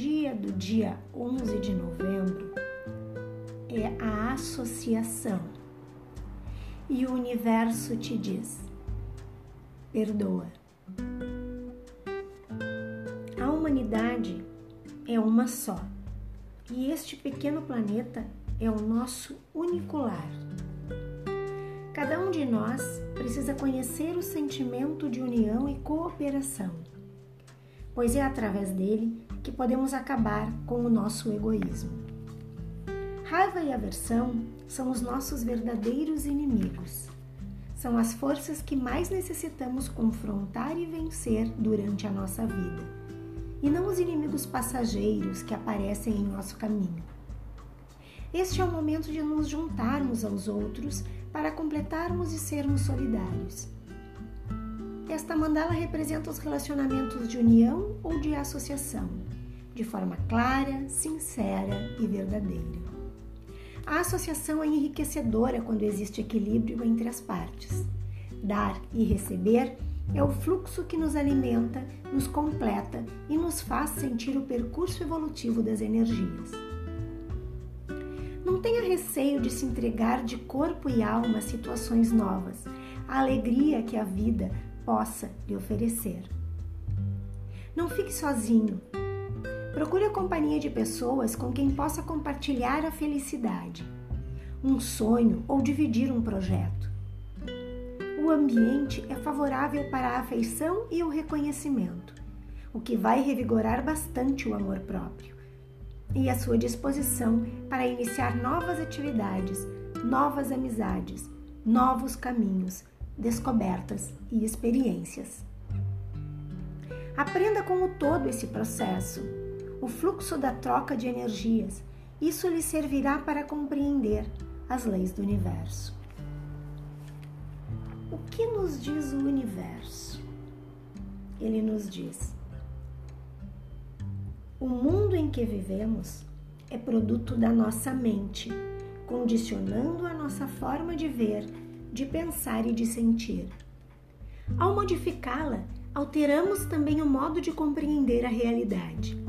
dia do dia 11 de novembro é a associação. E o universo te diz: perdoa. A humanidade é uma só. E este pequeno planeta é o nosso único lar. Cada um de nós precisa conhecer o sentimento de união e cooperação, pois é através dele que podemos acabar com o nosso egoísmo. Raiva e aversão são os nossos verdadeiros inimigos. São as forças que mais necessitamos confrontar e vencer durante a nossa vida, e não os inimigos passageiros que aparecem em nosso caminho. Este é o momento de nos juntarmos aos outros para completarmos e sermos solidários. Esta mandala representa os relacionamentos de união ou de associação, de forma clara, sincera e verdadeira. A associação é enriquecedora quando existe equilíbrio entre as partes. Dar e receber é o fluxo que nos alimenta, nos completa e nos faz sentir o percurso evolutivo das energias. Não tenha receio de se entregar de corpo e alma a situações novas, a alegria que a vida possa lhe oferecer. Não fique sozinho, Procure a companhia de pessoas com quem possa compartilhar a felicidade, um sonho ou dividir um projeto. O ambiente é favorável para a afeição e o reconhecimento, o que vai revigorar bastante o amor próprio e a sua disposição para iniciar novas atividades, novas amizades, novos caminhos, descobertas e experiências. Aprenda com o todo esse processo o fluxo da troca de energias. Isso lhe servirá para compreender as leis do universo. O que nos diz o universo? Ele nos diz: o mundo em que vivemos é produto da nossa mente, condicionando a nossa forma de ver, de pensar e de sentir. Ao modificá-la, alteramos também o modo de compreender a realidade.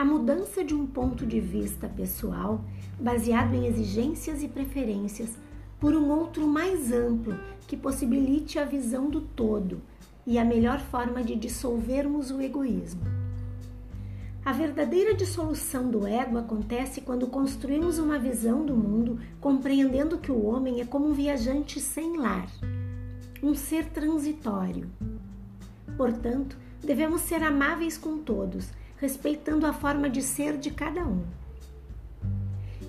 A mudança de um ponto de vista pessoal, baseado em exigências e preferências, por um outro mais amplo que possibilite a visão do todo e a melhor forma de dissolvermos o egoísmo. A verdadeira dissolução do ego acontece quando construímos uma visão do mundo compreendendo que o homem é como um viajante sem lar, um ser transitório. Portanto, devemos ser amáveis com todos, respeitando a forma de ser de cada um.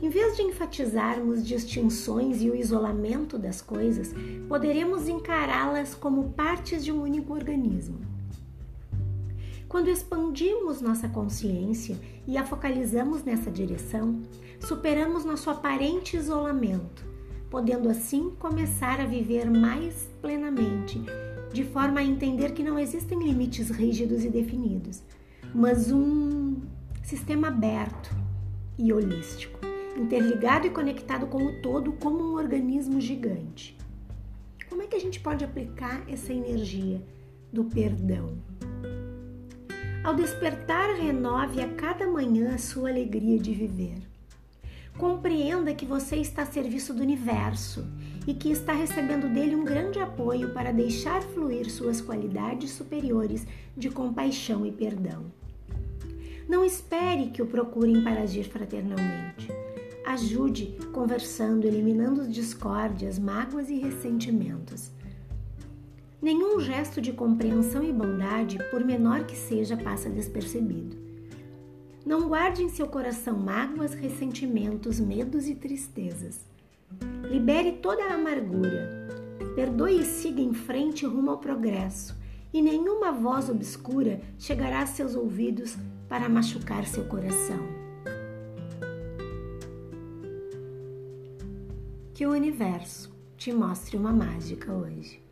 Em vez de enfatizarmos distinções e o isolamento das coisas, poderemos encará-las como partes de um único organismo. Quando expandimos nossa consciência e a focalizamos nessa direção, superamos nosso aparente isolamento, podendo assim começar a viver mais plenamente, de forma a entender que não existem limites rígidos e definidos, mas um sistema aberto e holístico, interligado e conectado com o todo como um organismo gigante. Como é que a gente pode aplicar essa energia do perdão? Ao despertar, renove a cada manhã a sua alegria de viver. Compreenda que você está a serviço do universo e que está recebendo dele um grande apoio para deixar fluir suas qualidades superiores de compaixão e perdão. Não espere que o procurem para agir fraternalmente. Ajude conversando, eliminando discórdias, mágoas e ressentimentos. Nenhum gesto de compreensão e bondade, por menor que seja, passa despercebido. Não guarde em seu coração mágoas, ressentimentos, medos e tristezas. Libere toda a amargura. Perdoe e siga em frente rumo ao progresso, e nenhuma voz obscura chegará a seus ouvidos para machucar seu coração. Que o universo te mostre uma mágica hoje.